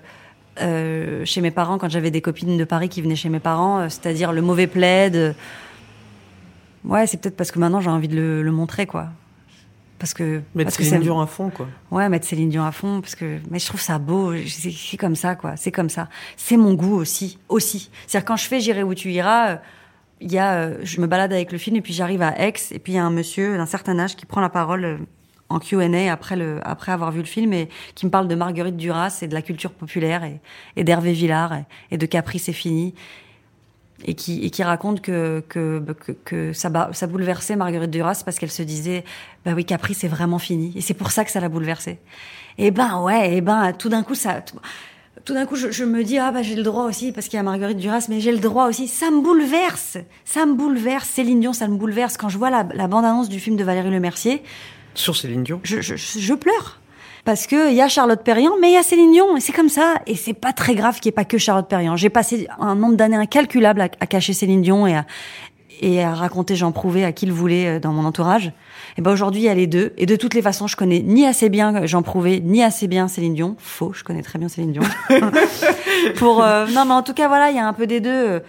Euh, chez mes parents, quand j'avais des copines de Paris qui venaient chez mes parents, euh, c'est-à-dire le mauvais plaid. euh, Ouais, c'est peut-être parce que maintenant j'ai envie de le, le montrer, quoi. Parce que. Mettre parce Céline Dion à fond, quoi. Ouais, mettre Céline Dion à fond, parce que. Mais je trouve ça beau. C'est comme ça, quoi. C'est comme ça. C'est mon goût aussi. Aussi. C'est-à-dire, quand je fais J'irai où tu iras, il y a. je me balade avec le film et puis j'arrive à Aix et puis il y a un monsieur d'un certain âge qui prend la parole. En Q&A après le après avoir vu le film et qui me parle de Marguerite Duras et de la culture populaire et, et d'Hervé Villard et, et de Capri c'est fini et qui, et qui raconte que, que, que, que ça, ça bouleversait Marguerite Duras parce qu'elle se disait, bah oui, Capri, c'est vraiment fini. Et c'est pour ça que ça l'a bouleversée. Et ben, ouais, et ben, tout d'un coup, ça, tout, d'un coup, je, me dis, ah bah j'ai le droit aussi parce qu'il y a Marguerite Duras, mais j'ai le droit aussi. Ça me bouleverse. Ça me bouleverse. Céline Dion, ça me bouleverse. Quand je vois la, bande-annonce du film de Valérie Lemercier, Sur Céline Dion. je, je, je pleure. Parce que il y a Charlotte Perriand, mais il y a Céline Dion, et c'est comme ça. Et c'est pas très grave qu'il n'y ait pas que Charlotte Perriand. J'ai passé un nombre d'années incalculable à, à cacher Céline Dion et à, et à raconter Jean Prouvé à qui le voulait euh, dans mon entourage. Et ben aujourd'hui, il y a les deux. Et de toutes les façons, je connais ni assez bien Jean Prouvé, ni assez bien Céline Dion. Faux, je connais très bien Céline Dion. <laughs> Pour euh, non, mais en tout cas, voilà, il y a un peu des deux.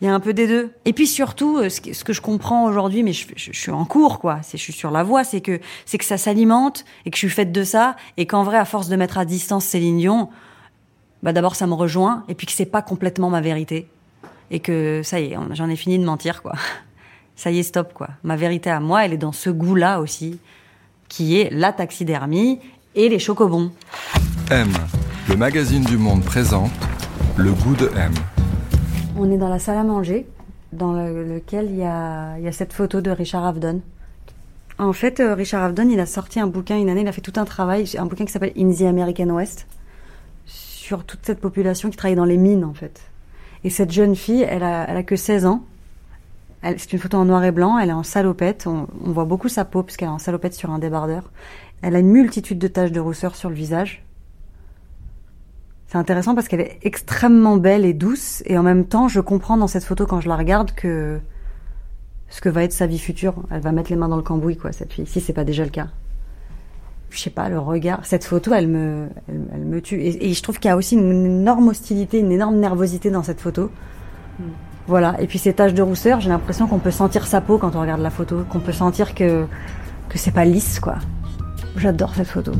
Il y a un peu des deux. Et puis surtout, euh, ce que, je comprends aujourd'hui, mais je, suis en cours, quoi. C'est, je suis sur la voie, c'est que, c'est que ça s'alimente et que je suis faite de ça et qu'en vrai, à force de mettre à distance Céline Dion, bah d'abord ça me rejoint et puis que c'est pas complètement ma vérité et que ça y est, j'en ai fini de mentir, quoi. <laughs> Ça y est, stop, quoi. Ma vérité à moi, elle est dans ce goût-là aussi, qui est la taxidermie et les chocobons. M, le magazine du monde présente le goût de M. On est dans la salle à manger, dans le- lequel il y a, cette photo de Richard Avedon. En fait, euh, Richard Avedon, il a sorti un bouquin une année, il a fait tout un travail, un bouquin qui s'appelle In the American West, sur toute cette population qui travaille dans les mines, en fait. Et cette jeune fille, elle a, que 16 ans. C'est une photo en noir et blanc, elle est en salopette, on, on voit beaucoup sa peau, parce qu'elle est en salopette sur un débardeur. Elle a une multitude de taches de rousseur sur le visage. C'est intéressant parce qu'elle est extrêmement belle et douce, et en même temps, je comprends dans cette photo quand je la regarde que ce que va être sa vie future. Elle va mettre les mains dans le cambouis, quoi, cette fille, si c'est pas déjà le cas. Je sais pas, le regard, cette photo, elle me, elle, elle me tue. Et, et je trouve qu'il y a aussi une énorme hostilité, une énorme nervosité dans cette photo. Voilà. Et puis ces taches de rousseur, j'ai l'impression qu'on peut sentir sa peau quand on regarde la photo, qu'on peut sentir que que c'est pas lisse, quoi. J'adore cette photo.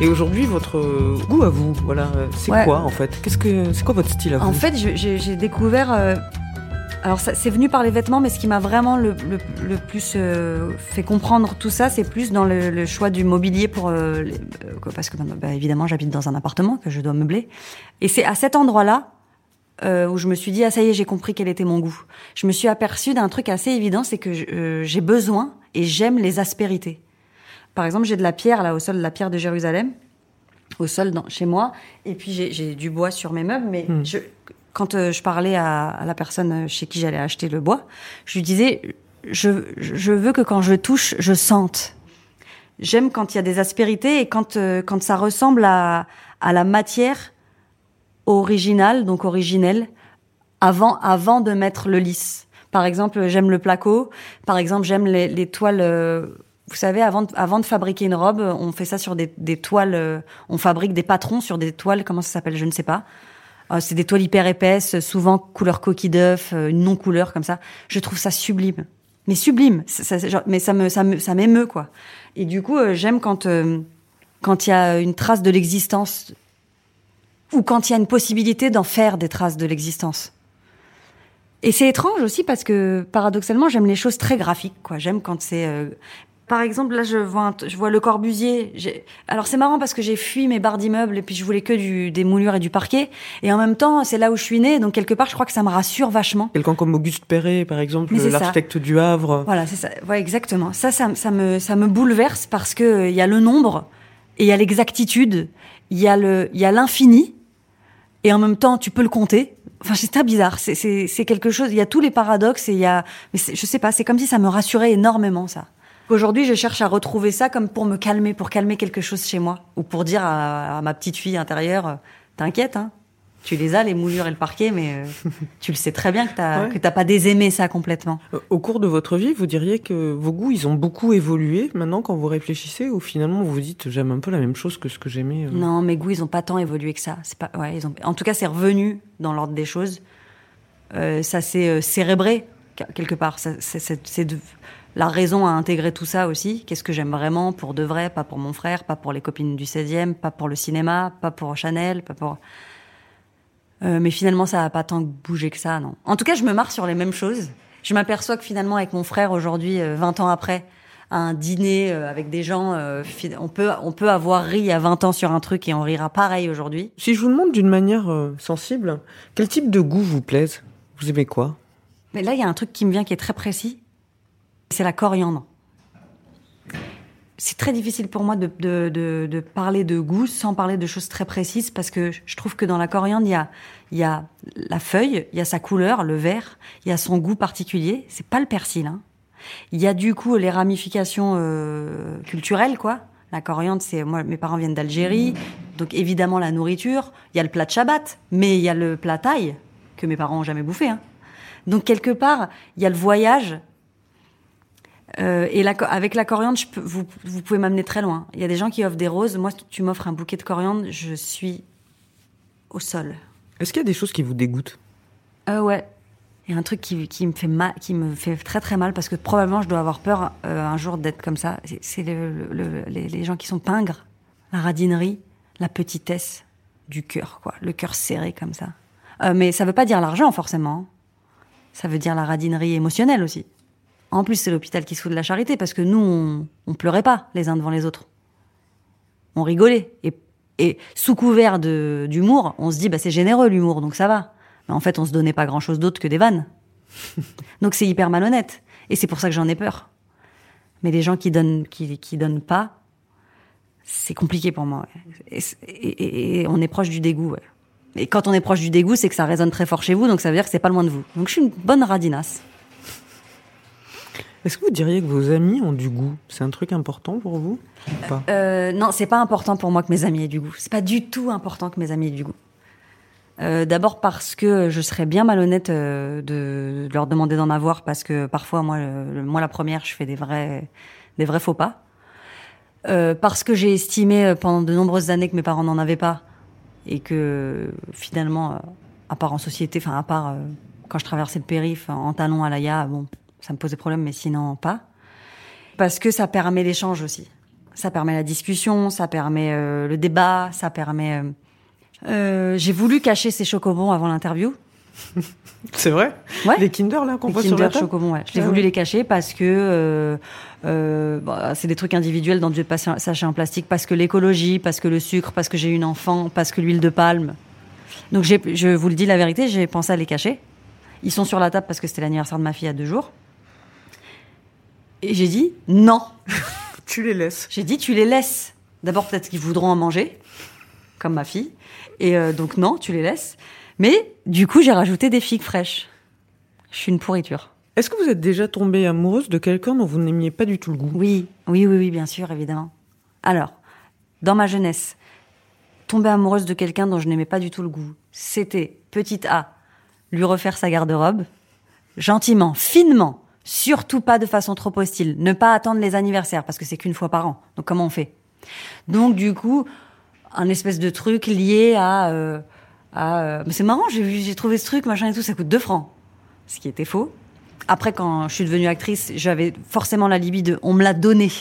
Et aujourd'hui, votre goût à vous, voilà, c'est Ouais. quoi en fait? Qu'est-ce que c'est quoi votre style à vous? En fait, j'ai découvert. euh, alors, c'est venu par les vêtements, mais ce qui m'a vraiment le, le- le plus euh, fait comprendre tout ça, c'est plus dans le, le choix du mobilier pour. euh, les- euh, parce que, bah, évidemment, j'habite dans un appartement que je dois meubler. Et c'est à cet endroit-là euh, où je me suis dit, ah, ça y est, j'ai compris quel était mon goût. Je me suis aperçue d'un truc assez évident, c'est que euh, j'ai besoin et j'aime les aspérités. Par exemple, j'ai de la pierre, là, au sol de la pierre de Jérusalem au sol dans, chez moi. Et puis j'ai du bois sur mes meubles. Mais Hmm. je, quand euh, je parlais à, à la personne chez qui j'allais acheter le bois, je lui disais je, je veux que quand je touche, je sente. J'aime quand il y a des aspérités et quand euh, quand ça ressemble à à la matière originale, donc originelle, avant avant de mettre le lisse. Par exemple, j'aime le placo. Par exemple, j'aime les, les toiles. Vous savez, avant de, fabriquer une robe, on fait ça sur des, toiles. euh, on fabrique des patrons sur des toiles. Comment ça s'appelle Je ne sais pas. Euh, c'est des toiles hyper épaisses, souvent couleur coquille d'œuf, euh, non couleur comme ça. Je trouve ça sublime, mais sublime. Mais ça me ça me ça m'émeut quoi. Et du coup, euh, j'aime quand il y a une trace de l'existence ou quand il y a une possibilité d'en faire des traces de l'existence. Et c'est étrange aussi parce que paradoxalement, j'aime les choses très graphiques. Quoi, j'aime quand c'est. Par exemple, là, je vois, un je vois le Corbusier. J'ai- Alors c'est marrant parce que j'ai fui mes barres d'immeubles et puis je voulais que du, des moulures et du parquet. Et en même temps, c'est là où je suis née, donc quelque part, je crois que ça me rassure vachement. Quelqu'un comme Auguste Perret, par exemple, l'architecte du Havre. Voilà, c'est ça. Ouais, exactement. Ça, ça, ça me, ça me bouleverse parce que euh, il y a le nombre et il y a l'exactitude, il y a le, il y a l'infini et en même temps, tu peux le compter. Enfin, c'est très bizarre. C'est, c'est, c'est quelque chose. Il y a tous les paradoxes et il y a, mais je sais pas. C'est comme si ça me rassurait énormément ça. Aujourd'hui, je cherche à retrouver ça comme pour me calmer, pour calmer quelque chose chez moi ou pour dire à, à ma petite fille intérieure, t'inquiète, hein. Tu les as, les moulures et le parquet, mais euh, <laughs> tu le sais très bien que t'as, Ouais. que t'as pas désaimé ça complètement. Euh, Au cours de votre vie, vous diriez que vos goûts, ils ont beaucoup évolué maintenant quand vous réfléchissez ou finalement vous vous dites j'aime un peu la même chose que ce que j'aimais euh Non, mes goûts, ils ont pas tant évolué que ça. C'est pas, ouais, ils ont. En tout cas, c'est revenu dans l'ordre des choses. Euh, ça s'est euh, cérébré que- quelque part. Ça- C'est c'est- c'est de- la raison à intégrer tout ça aussi. Qu'est-ce que j'aime vraiment pour de vrai, pas pour mon frère, pas pour les copines du 16e, pas pour le cinéma, pas pour Chanel, pas pour. Euh, mais finalement, ça a pas tant bougé que ça, non. En tout cas, je me marre sur les mêmes choses. Je m'aperçois que finalement, avec mon frère aujourd'hui, euh, 20 ans après, à un dîner euh, avec des gens, euh, on peut on peut avoir ri à 20 ans sur un truc et on rira pareil aujourd'hui. Si je vous demande d'une manière euh, sensible, quel type de goût vous plaise? Vous aimez quoi? Mais là, il y a un truc qui me vient qui est très précis. C'est la coriandre. C'est très difficile pour moi de, de, de, de parler de goût sans parler de choses très précises parce que je trouve que dans la coriandre, il y a, y a la feuille, il y a sa couleur, le vert, il y a son goût particulier. C'est pas le persil. Hein. Il y a du coup les ramifications euh, culturelles, quoi. La coriandre, c'est moi, mes parents viennent d'Algérie, donc évidemment la nourriture. Il y a le plat de Shabbat, mais il y a le plat thaï que mes parents ont jamais bouffé. Hein. Donc quelque part, il y a le voyage. Euh, et la, avec la coriandre, je peux, vous, vous pouvez m'amener très loin. Il y a des gens qui offrent des roses. Moi, tu m'offres un bouquet de coriandre, je suis au sol. Est-ce qu'il y a des choses qui vous dégoûtent? Euh, ouais. Il y a un truc qui, qui me fait mal, qui me fait très très mal parce que probablement je dois avoir peur euh, un jour d'être comme ça. C'est- C'est le, le- le- les, les gens qui sont pingres, la radinerie, la petitesse du cœur, quoi. Le cœur serré comme ça. Euh, mais ça veut pas dire l'argent forcément. Ça veut dire la radinerie émotionnelle aussi. En plus, c'est l'hôpital qui se fout de la charité parce que nous, on, on pleurait pas les uns devant les autres. On rigolait. Et, et sous couvert d'humour, on se dit, bah, c'est généreux l'humour, donc ça va. Mais en fait, on se donnait pas grand chose d'autre que des vannes. <laughs> donc c'est hyper malhonnête. Et c'est pour ça que j'en ai peur. Mais les gens qui donnent, qui, qui donnent pas, c'est compliqué pour moi. ouais. Et, c'est- et- et- et on est proche du dégoût. ouais. Et quand on est proche du dégoût, c'est que ça résonne très fort chez vous, donc ça veut dire que c'est pas loin de vous. Donc je suis une bonne radinasse. Est-ce que vous diriez que vos amis ont du goût? C'est un truc important pour vous ou pas? Euh, non, c'est pas important pour moi que mes amis aient du goût. C'est pas du tout important que mes amis aient du goût. Euh, D'abord parce que je serais bien malhonnête euh, de, de leur demander d'en avoir parce que parfois moi, le- moi la première, je fais des vrais, des vrais faux pas. Euh, parce que j'ai estimé euh, pendant de nombreuses années que mes parents n'en avaient pas et que finalement, à part en société, enfin à part quand je traversais le périph en talons à l'AIA, bon, ça me posait problème, mais sinon pas. Parce que ça permet l'échange aussi. Ça permet la discussion, ça permet euh, le débat, ça permet. euh, euh, j'ai voulu cacher ces chocobons avant l'interview. <laughs> C'est vrai? Ouais. Les Kinder là qu'on voit sur la table? Chocobon, ouais. Je l'ai Ah voulu ouais. les cacher parce que bah, c'est des trucs individuels dans du sachet en plastique, parce que l'écologie, parce que le sucre, parce que j'ai une enfant, parce que l'huile de palme. Donc j'ai, je vous le dis la vérité, j'ai pensé à les cacher. Ils sont sur la table parce que c'était l'anniversaire de ma fille il y a deux jours. Et j'ai dit non. <laughs> Tu les laisses. J'ai dit tu les laisses. D'abord peut-être qu'ils voudront en manger, comme ma fille. Et euh, donc non, tu les laisses. Mais du coup j'ai rajouté des figues fraîches. Je suis une pourriture. Est-ce que vous êtes déjà tombée amoureuse de quelqu'un dont vous n'aimiez pas du tout le goût? Oui, oui, oui, oui, bien sûr, évidemment. Alors, dans ma jeunesse, tomber amoureuse de quelqu'un dont je n'aimais pas du tout le goût, c'était, petite A, lui refaire sa garde-robe, gentiment, finement, surtout pas de façon trop hostile, ne pas attendre les anniversaires, parce que c'est qu'une fois par an. Donc comment on fait? Donc du coup, un espèce de truc lié à... Euh, euh, c'est marrant, j'ai trouvé ce truc, machin et tout, ça coûte 2 francs. Ce qui était faux. Après, quand je suis devenue actrice, j'avais forcément la libye de... On me l'a donné.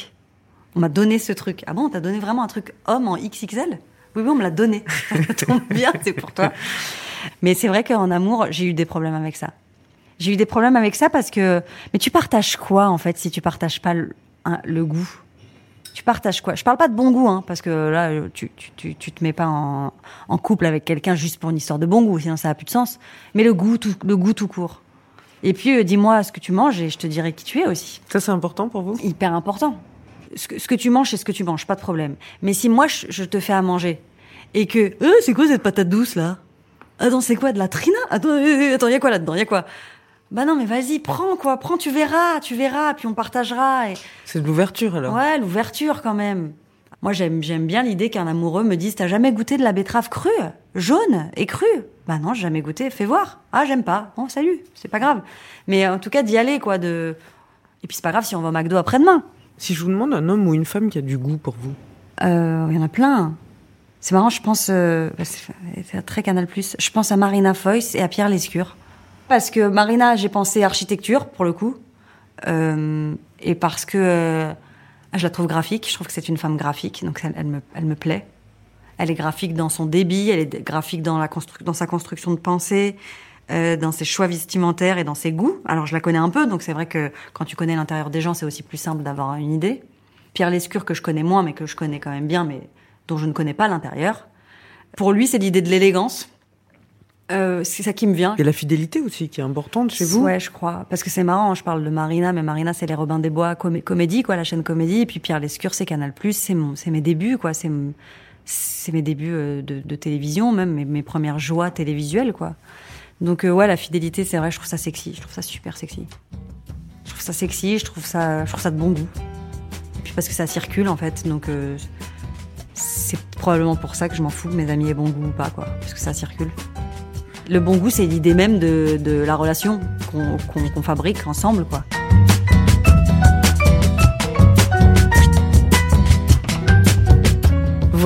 On m'a donné ce truc. Ah bon, on t'a donné vraiment un truc homme en XXL Oui, oui, on me l'a donné. <laughs> ça tombe bien, c'est pour toi. Mais c'est vrai qu'en amour, j'ai eu des problèmes avec ça. J'ai eu des problèmes avec ça parce que. Mais tu partages quoi, en fait, si tu partages pas le, le goût? Tu partages quoi? Je parle pas de bon goût, hein, parce que là, tu, tu, tu, tu te mets pas en, en couple avec quelqu'un juste pour une histoire de bon goût, sinon ça a plus de sens. Mais le goût, tout, le goût tout court. Et puis, euh, dis-moi ce que tu manges et je te dirai qui tu es aussi. Ça, c'est important pour vous? Hyper important. Ce que, ce que tu manges, c'est ce que tu manges, pas de problème. Mais si moi, je, je te fais à manger et que. Euh, c'est quoi cette patate douce, là? Attends, c'est quoi De la trina? Attends, euh, euh, attends, y a quoi là-dedans? Y a quoi? Bah non, mais vas-y, prends quoi, prends, tu verras, tu verras, puis on partagera. Et... C'est de l'ouverture alors. Ouais, l'ouverture quand même. Moi, j'aime, j'aime bien l'idée qu'un amoureux me dise T'as jamais goûté de la betterave crue? Jaune et crue? Bah non, j'ai jamais goûté, fais voir. Ah, j'aime pas. Bon, salut, c'est pas grave. Mais en tout cas, d'y aller, quoi. de Et puis, c'est pas grave si on va au McDo après-demain. Si je vous demande un homme ou une femme qui a du goût pour vous, Euh, Il y en a plein. C'est marrant, je pense. euh, c'est très Canal Plus. Je pense à Marina Foïs et à Pierre Lescure. Parce que Marina, j'ai pensé architecture, pour le coup. Euh, et parce que euh, je la trouve graphique. Je trouve que c'est une femme graphique. Donc, elle, me, elle me plaît. Elle est graphique dans son débit, elle est graphique dans, la constru- dans sa construction de pensée, euh, dans ses choix vestimentaires et dans ses goûts. Alors, je la connais un peu, donc c'est vrai que quand tu connais l'intérieur des gens, c'est aussi plus simple d'avoir une idée. Pierre Lescure, que je connais moins, mais que je connais quand même bien, mais dont je ne connais pas l'intérieur. Pour lui, c'est l'idée de l'élégance. Euh, c'est ça qui me vient. a la fidélité aussi qui est importante chez vous. Ouais, je crois. Parce que c'est marrant, je parle de Marina, mais Marina, c'est les Robins des Bois comé- comédie, quoi, la chaîne comédie. Et puis Pierre Lescure, c'est Canal+, c'est mon, c'est mes débuts, quoi. C'est, c'est mes débuts euh, de, de télévision, même mes, mes premières joies télévisuelles, quoi. Donc, euh, ouais, la fidélité, c'est vrai, je trouve ça sexy. Je trouve ça super sexy. Je trouve ça sexy, je trouve ça, je trouve ça de bon goût. Et puis parce que ça circule, en fait. Donc, euh, c'est probablement pour ça que je m'en fous que mes amis aient bon goût ou pas, quoi. Parce que ça circule. Le bon goût, c'est l'idée même de, de la relation qu'on fabrique ensemble, quoi.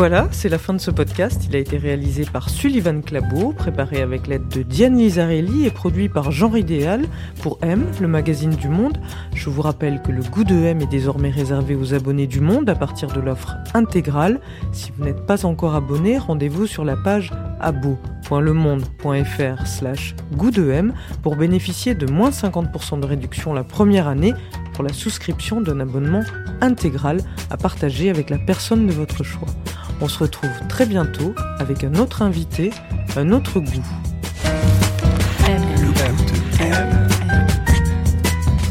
Voilà, c'est la fin de ce podcast. Il a été réalisé par Sullivan Clabot, préparé avec l'aide de Diane Lizarelli et produit par Genre Idéal pour M, le magazine du Monde. Je vous rappelle que le goût de M est désormais réservé aux abonnés du Monde à partir de l'offre intégrale. Si vous n'êtes pas encore abonné, rendez-vous sur la page abo.lemonde.fr slash goût de M pour bénéficier de moins 50% de réduction la première année pour la souscription d'un abonnement intégral à partager avec la personne de votre choix. On se retrouve très bientôt avec un autre invité, un autre goût.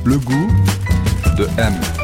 Le goût de M.